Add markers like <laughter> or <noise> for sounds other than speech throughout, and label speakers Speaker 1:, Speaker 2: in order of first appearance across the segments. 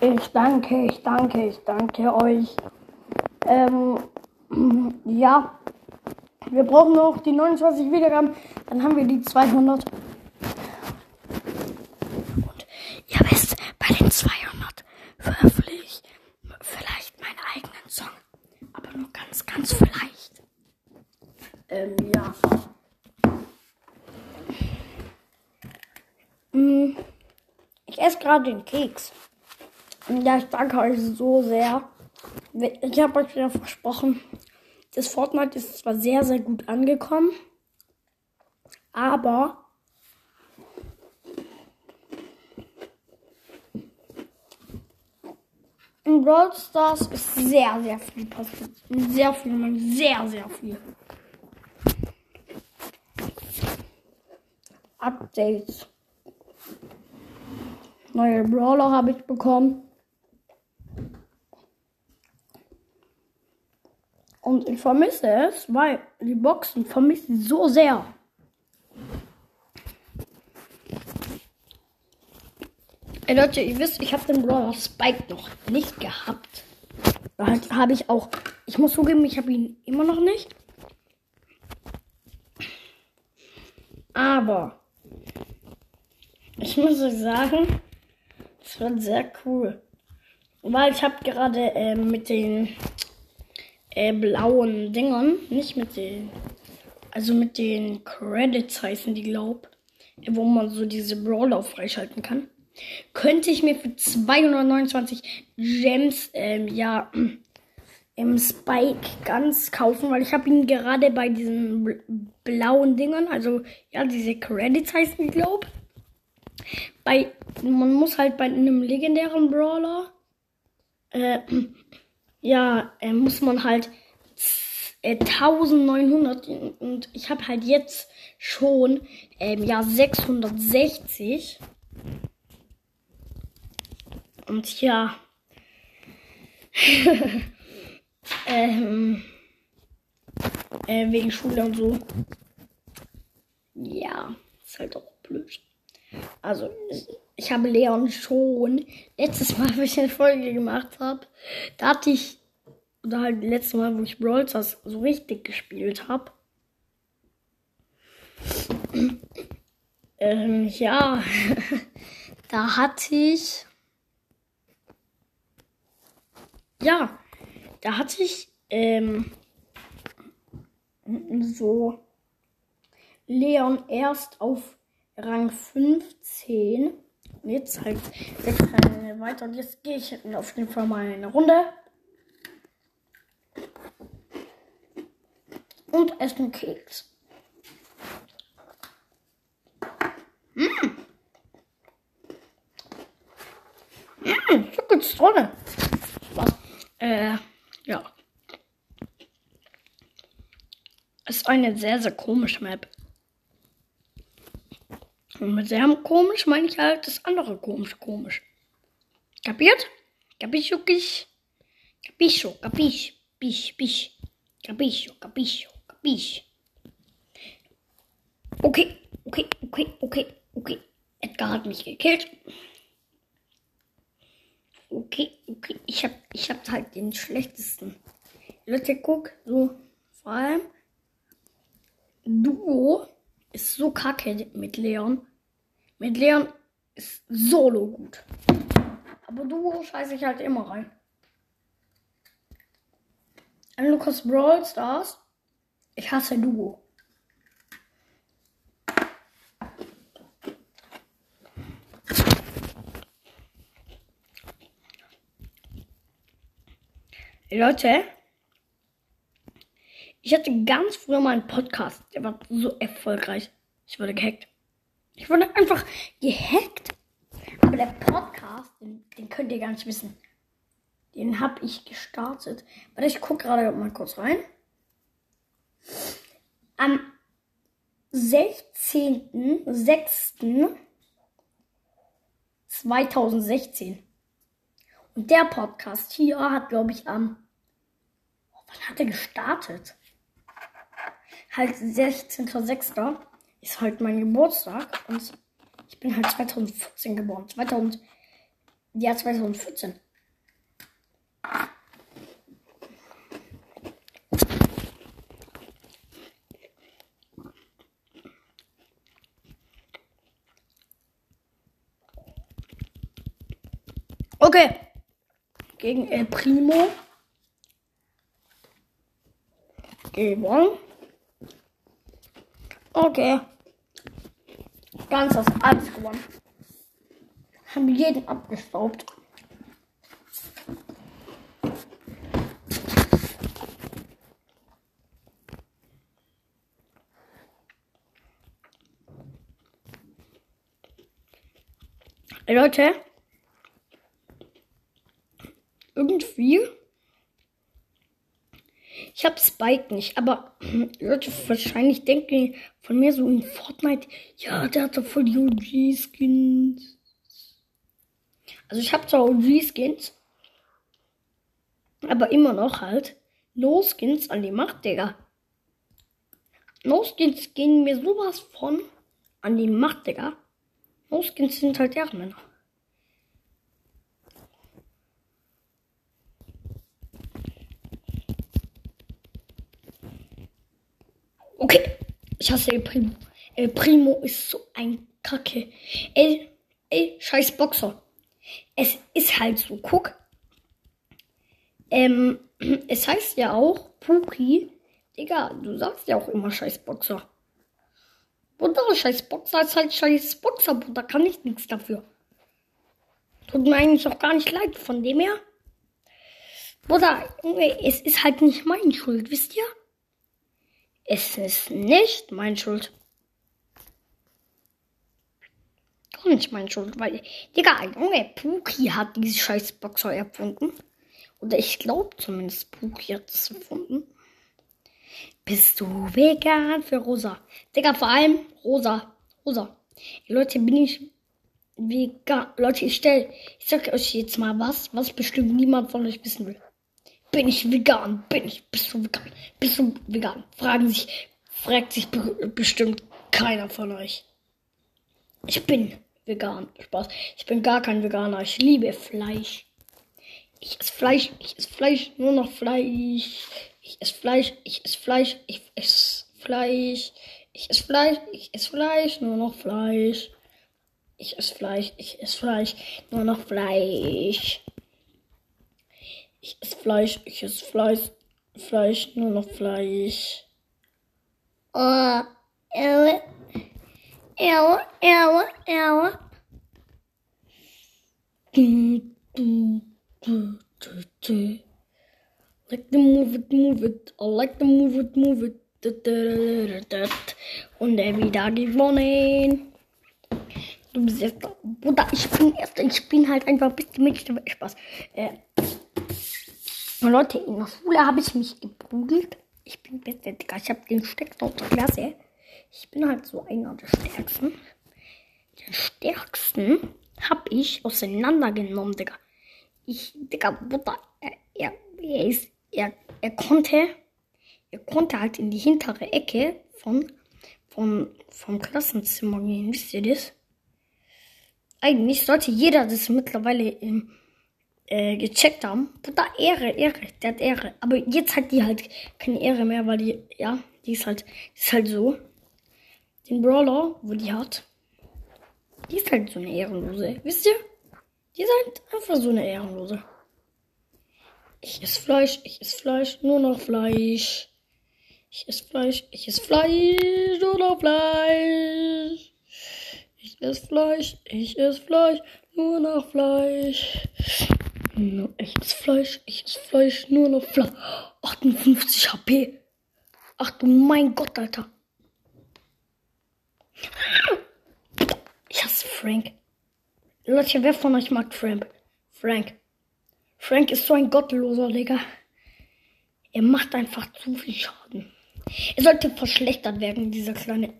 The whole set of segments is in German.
Speaker 1: Ich danke, ich danke, ich danke euch. Ähm, <clears throat> ja. Wir brauchen noch die 29 Wiedergaben. Dann haben wir die 200. Und ihr wisst, bei den 200 veröffentliche ich vielleicht meinen eigenen Song. Aber nur ganz, ganz vielleicht. Ähm, ja. Mm, Ich esse gerade den Keks. Ja, ich danke euch so sehr. Ich habe euch wieder versprochen, das Fortnite ist zwar sehr, sehr gut angekommen, aber in Brawl Stars ist sehr, sehr viel passiert. Sehr viel, man, sehr, sehr viel. Updates. Neue Brawler habe ich bekommen. Und ich vermisse es, weil die Boxen vermisse ich so sehr. Ey Leute, ihr wisst, ich habe den Brawler Spike noch nicht gehabt. Da habe ich auch. Ich muss zugeben, ich habe ihn immer noch nicht. Aber ich muss euch sagen, es wird sehr cool. Weil ich habe gerade äh, mit den äh, blauen Dingern, nicht mit den, also mit den Credits heißen die, glaub, wo man so diese Brawler freischalten kann, könnte ich mir für 229 Gems, ähm, ja, <clears throat> im Spike ganz kaufen, weil ich habe ihn gerade bei diesen bl blauen Dingern, also ja, diese Credits heißen die, glaub. Bei, man muss halt bei einem legendären Brawler, äh, <clears throat> ja, äh, muss man halt äh, 1900 und ich habe halt jetzt schon ähm, ja 660 und ja. <laughs> Ähm, äh, wegen Schule und so. Ja ist halt auch blöd. Also ich, habe Leon schon letztes Mal, wo ich eine Folge gemacht habe, da hatte ich, oder halt letztes Mal, wo ich Brawl Stars so richtig gespielt habe. ähm, ja, <laughs> da hatte ich, ja, da hatte ich, ähm, so Leon erst auf Rang 15. Jetzt halt äh, weiter und jetzt gehe ich auf jeden Fall mal eine Runde. Und esse einen Keks. Mmh. Mmh, Schokozitrone. Spaß. Äh, ja. Ist eine sehr, sehr komische Map. Und mit sehr komisch meine ich halt das andere komisch, komisch. Kapiert? Capisco. Capisco, capisch, bisch, bisch. Capisco, capisco, capisch. Okay, okay, okay, okay, okay. Edgar hat mich gekillt. Okay, okay. Ich hab, ich hab halt den schlechtesten. Leute, guck, so, vor allem Duo ist so kacke mit Leon. Mit Leon ist Solo gut. Aber Duo scheiße ich halt immer rein. An Lukas Brawl Stars. Ich hasse Duo. Leute, ich hatte ganz früher mal einen Podcast, der war so erfolgreich. Ich wurde gehackt. Ich wurde einfach gehackt. Aber der Podcast, den, den könnt ihr gar nicht wissen. Den habe ich gestartet. Warte, ich gucke gerade mal kurz rein. Am 16.06.2016. Und der Podcast hier hat, glaube ich, am. Wann hat er gestartet? Halt 16.06. ist halt mein Geburtstag. Und ich bin halt 2014 geboren. 2000, Ja, 2014. Okay. Gegen El Primo. Gewonnen. Okay. Ganz das alles gewonnen. Haben jeden abgestaubt. Leute, irgendwie. Ich habe Spike nicht, aber <clears throat> Leute wahrscheinlich denken von mir so in Fortnite, ja, der hat doch voll die OG-Skins. Also ich habe zwar OG-Skins, aber immer noch halt No-Skins an die Macht, Digga. No-Skins gehen mir sowas von an die Macht, Digga. No-Skins sind halt Ehrenmänner. Okay, ich hasse El Primo. El Primo ist so ein Kacke. Ey, ey, scheiß Boxer. Es ist halt so, guck. Ähm, <clears throat> es heißt ja auch Puki. Digga, du sagst ja auch immer scheiß Boxer. Bruder, scheiß Boxer ist halt scheiß Boxer, Bruder, kann ich nichts dafür. Tut mir eigentlich auch gar nicht leid, von dem her. Bruder, es ist halt nicht meine Schuld, wisst ihr? Es ist nicht mein Schuld. Gar nicht mein Schuld, weil, Digga, Junge, Puki hat diese scheiß Boxer erfunden. Oder ich glaube zumindest, Puki hat es erfunden. Bist du vegan für Rosa? Digga, vor allem Rosa. Rosa. Leute, bin ich vegan. Leute, ich stell, ich sag euch jetzt mal was, was bestimmt niemand von euch wissen will. Bin ich vegan? Bin ich? Bist du vegan? Bist du vegan? Fragen sich, fragt sich be bestimmt keiner von euch. Ich bin vegan. Spaß. Ich bin gar kein Veganer. Ich liebe Fleisch. Ich esse Fleisch. Ich esse Fleisch. Nur noch Fleisch. Ich esse Fleisch. Ich esse Fleisch. Ich esse Fleisch. Ich esse Fleisch. Ich esse Fleisch. Nur noch Fleisch. Ich esse Fleisch. Ich esse Fleisch. Nur noch Fleisch. Ich esse Fleisch, ich esse Fleisch, Fleisch, nur noch Fleisch. Oh, ewe, ewe, ewe, ewe. Du, du, du, du, du. Like the move it, move it. I like the move it, move it. Und er wieder gewonnen. Du bist erster. Bruder, ich bin erster. Ich bin halt einfach bis die Mädchen. Spaß. Äh, und Leute, in der Schule habe ich mich geprügelt. Ich bin beste, Digga. Ich habe den stärksten der Klasse. Ich bin halt so einer der stärksten. Den stärksten habe ich auseinandergenommen, Digga. Ich, Digga, Butter, er, er, er ist, er, er konnte, er konnte halt in die hintere Ecke von, von, vom Klassenzimmer gehen. Wisst ihr das? Eigentlich sollte jeder das mittlerweile im, äh, gecheckt haben. Bruder, Ehre, Ehre, der hat Ehre. Aber jetzt hat die halt keine Ehre mehr, weil die, ja, die ist halt, die ist halt so. Den Brawler, wo die hat, die ist halt so eine Ehrenlose. Wisst ihr? Die ist halt einfach so eine Ehrenlose. Ich esse Fleisch, ich esse Fleisch, nur noch Fleisch. Ich esse Fleisch, ich esse Fleisch, nur noch Fleisch. Ich esse Fleisch, ich esse Fleisch, nur noch Fleisch. Nur echtes Fleisch, echtes Fleisch, nur noch Fleisch. 58 HP. Ach du mein Gott, Alter. Ich hasse Frank. Leute, wer von euch mag Frank? Frank. Frank ist so ein gottloser, Digga. Er macht einfach zu viel Schaden. Er sollte verschlechtert werden, dieser kleine.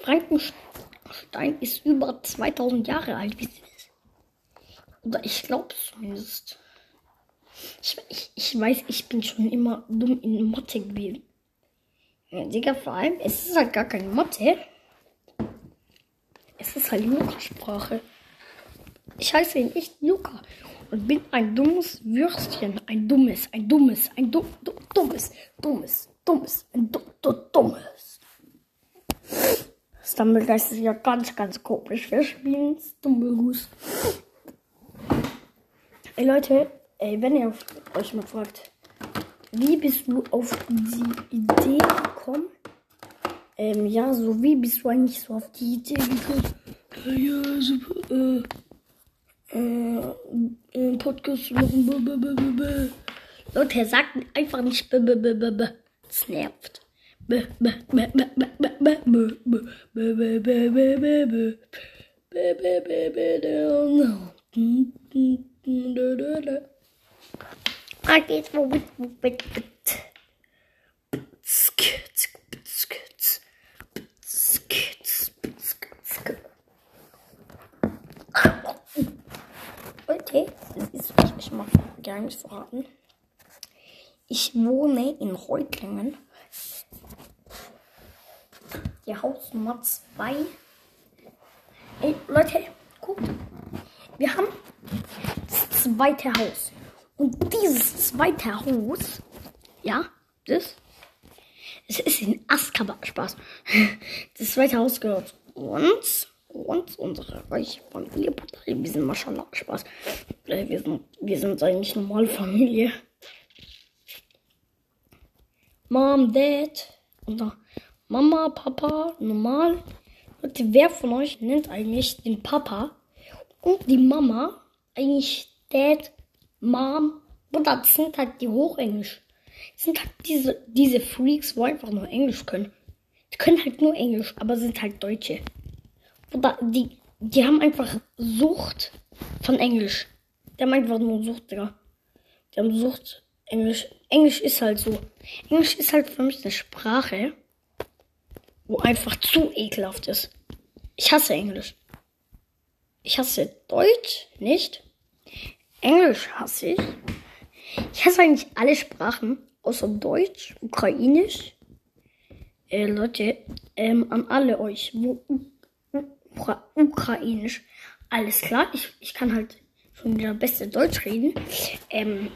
Speaker 1: Frankenstein ist über 2000 Jahre alt. Ihr oder ich glaube zumindest. Ich, ich, ich weiß, ich bin schon immer dumm in Mathe gewesen. Ja, Digga, vor allem, es ist halt gar keine Mathe. Es ist halt Muttersprache. Ich heiße in echt Luca und bin ein dummes Würstchen. Ein dummes, ein dummes, ein du, du, dummes, dummes, dummes, ein du, du, dummes. Stumblegeist ist ja ganz, ganz komisch. Wir spielen Stumblegoose. Ey Leute, ey, wenn ihr euch mal fragt, wie bist du auf die Idee gekommen? Ähm, ja, so wie bist du eigentlich so auf die Idee gekommen? Ja, super, äh, äh, äh, Podcast machen. Leute, sagt einfach nicht b -b -b -b -b. Das nervt. Dö, dö, dö. Ah, geht's wo mit, mit, mit, mit. Okay, das ist, ich möchte gar nicht verraten. Ich wohne in Reutlingen. Die Hausnummer 2. Ey, Leute, guckt. Wir haben zweite Haus. Und dieses zweite Haus, ja, das, es ist in Azkaban, Spaß. <laughs> Das zweite Haus gehört uns und unsere reiche Familie. Wir sind Maschallah, Spaß. Wir sind, wir sind eigentlich normale Familie. Mom, Dad, oder Mama, Papa, normal. Leute, wer von euch nennt eigentlich den Papa und die Mama eigentlich Dad, Mom? Oder das sind halt die Hochenglisch. Sind halt diese, diese Freaks, wo einfach nur Englisch können. Die können halt nur Englisch, aber sind halt Deutsche. Oder die, die haben einfach Sucht von Englisch. Die haben einfach nur Sucht, Digga. Die haben Sucht. Englisch. Englisch ist halt so. Englisch ist halt für mich eine Sprache, wo einfach zu ekelhaft ist. Ich hasse Englisch. Ich hasse Deutsch nicht. Englisch hasse ich. Ich hasse eigentlich alle Sprachen, außer Deutsch, Ukrainisch. Äh, Leute, ähm, an alle euch, wo Ukra Ukrainisch. Alles klar, ich, ich kann halt schon wieder beste Deutsch reden. Ähm,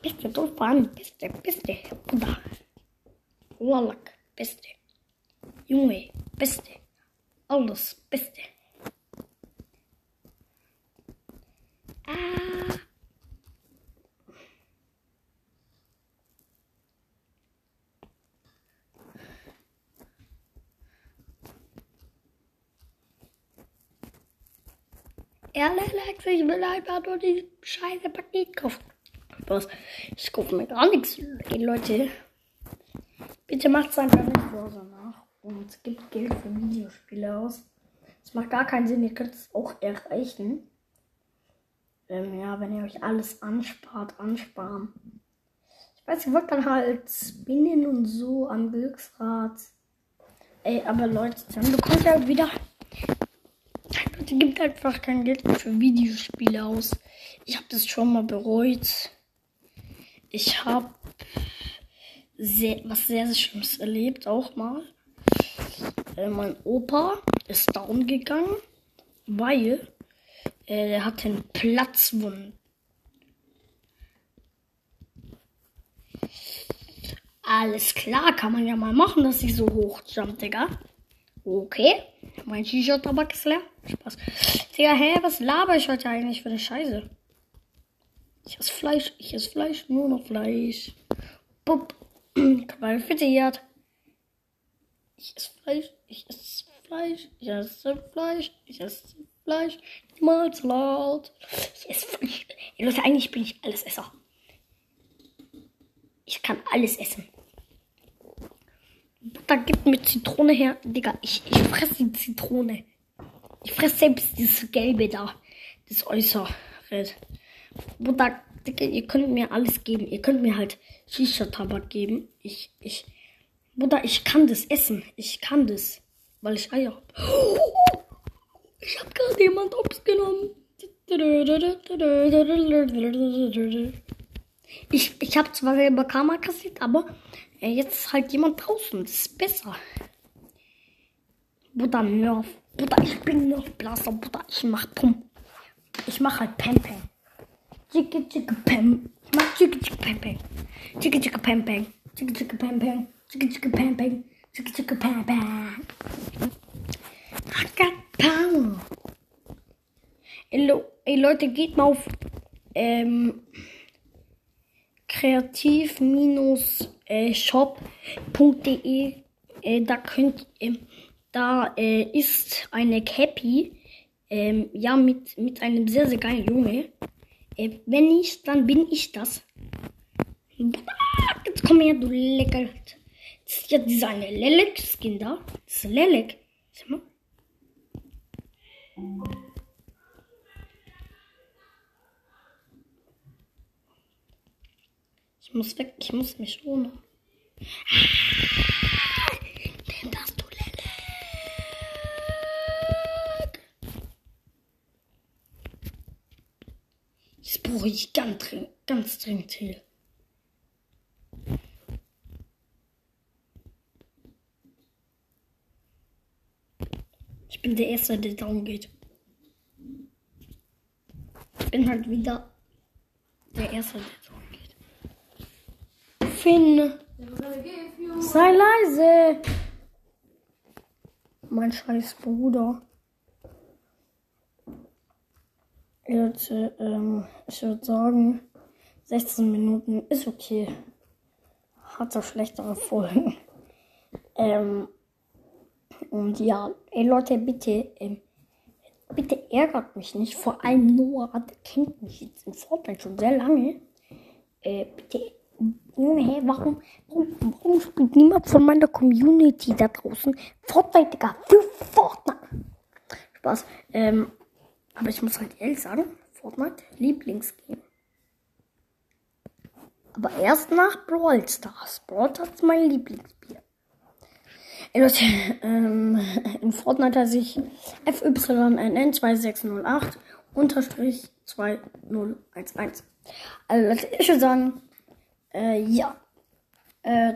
Speaker 1: beste Deutsch, beste, beste, Bruder. Wallach, beste. Junge, beste. Alles, beste. Ah. Ehrlich, ich will einfach nur die scheiße Paket kaufen. Spaß. Ich kaufe mir gar nichts. Ey, Leute, bitte macht es einfach nicht so nach und gibt Geld für Videospiele aus. Das macht gar keinen Sinn. Ihr könnt es auch erreichen. Ähm, ja, wenn ihr euch alles anspart, ansparen. Ich weiß, ihr wollt dann halt spinnen und so am Glücksrad. Ey, aber Leute, dann bekommt ihr wieder Leute, gibt einfach kein Geld für Videospiele aus. Ich habe das schon mal bereut. Ich habe sehr, was sehr, sehr Schlimmes erlebt, auch mal. Äh, mein Opa ist down gegangen, weil äh, er hatte einen Platzwund. Alles klar, kann man ja mal machen, dass ich so hoch jump, Digga. Okay. Mein Shisha-Tabak ist leer. Spaß. Digga, hä, was laber ich heute eigentlich für eine Scheiße? Ich esse Fleisch, ich esse Fleisch, nur noch Fleisch. Bup. <clears throat> Qualifiziert. Ich esse Fleisch, ich esse Fleisch, ich esse Fleisch, ich esse Fleisch. Niemals laut. Ich esse Fleisch. Leute, eigentlich bin ich alles Esser. Ich kann alles essen. Butter gibt mir Zitrone her. Digga, ich, ich fresse die Zitrone. Ich fresse selbst dieses Gelbe da. Das Äußere. Butter, Digga, ihr könnt mir alles geben. Ihr könnt mir halt Shisha-Tabak geben. Ich, ich, Butter, ich kann das essen. Ich kann das. Weil ich Eier hab. Ich hab gerade jemand Obst genommen. Ich, ich habe zwar selber Karma kassiert, aber äh, jetzt ist halt jemand draußen. Das ist besser. Bruder Nerf. Bruder, ich bin noch Blaster, Bruder. Ich mach Pum. Ich mach halt Pam Pam. Chicka chicka Pam. Ich mach Chicka chicka Pam Pam. Chicka chicka Pam Pam. Chicka chicka Pam Pam. Chicka chicka Pam Pam. Chicka chicka Pam Pam. Got power. Ey, Leute, geht mal auf ähm, kreativ-shop.de. Äh, da könnt äh, da äh, ist eine Cappy, ähm, ja, mit, mit einem sehr, sehr geilen Junge. Äh, wenn ich, dann bin ich das. Ah, Jetzt komm her, du Lecker. Das ist ja dieser eine Lelek-Skin da. Das ist Lelek. Sag mal. Ich muss weg, ich muss mich schonen. Ah, Nimm das, du. Jetzt brauche ich ganz, ganz dringend Hilfe. Ich bin der Erste, der down geht. Ich bin halt wieder der Erste, der down geht. Finn, sei leise. Mein scheiß Bruder. Jetzt, äh, ähm, ich würde sagen, 16 Minuten ist okay. Hat so schlechtere Folgen. <laughs> Ähm, und ja, ey Leute, bitte, ähm, bitte ärgert mich nicht. Vor allem Noah, der kennt mich jetzt in Fortnite schon sehr lange. Äh, bitte, Junge, hä, warum, warum, warum spielt niemand von meiner Community da draußen Fortnite, Digga? Für Fortnite! Spaß. Ähm, aber ich muss halt ehrlich sagen, Fortnite Lieblingsgame. Aber erst nach Brawl Stars. Brawl Stars ist mein Lieblingsspiel. Ey Leute, <laughs> ähm, in Fortnite heiße ich FYNN2608 unterstrich 2011. Also Leute, ich würde sagen, äh, ja. Äh,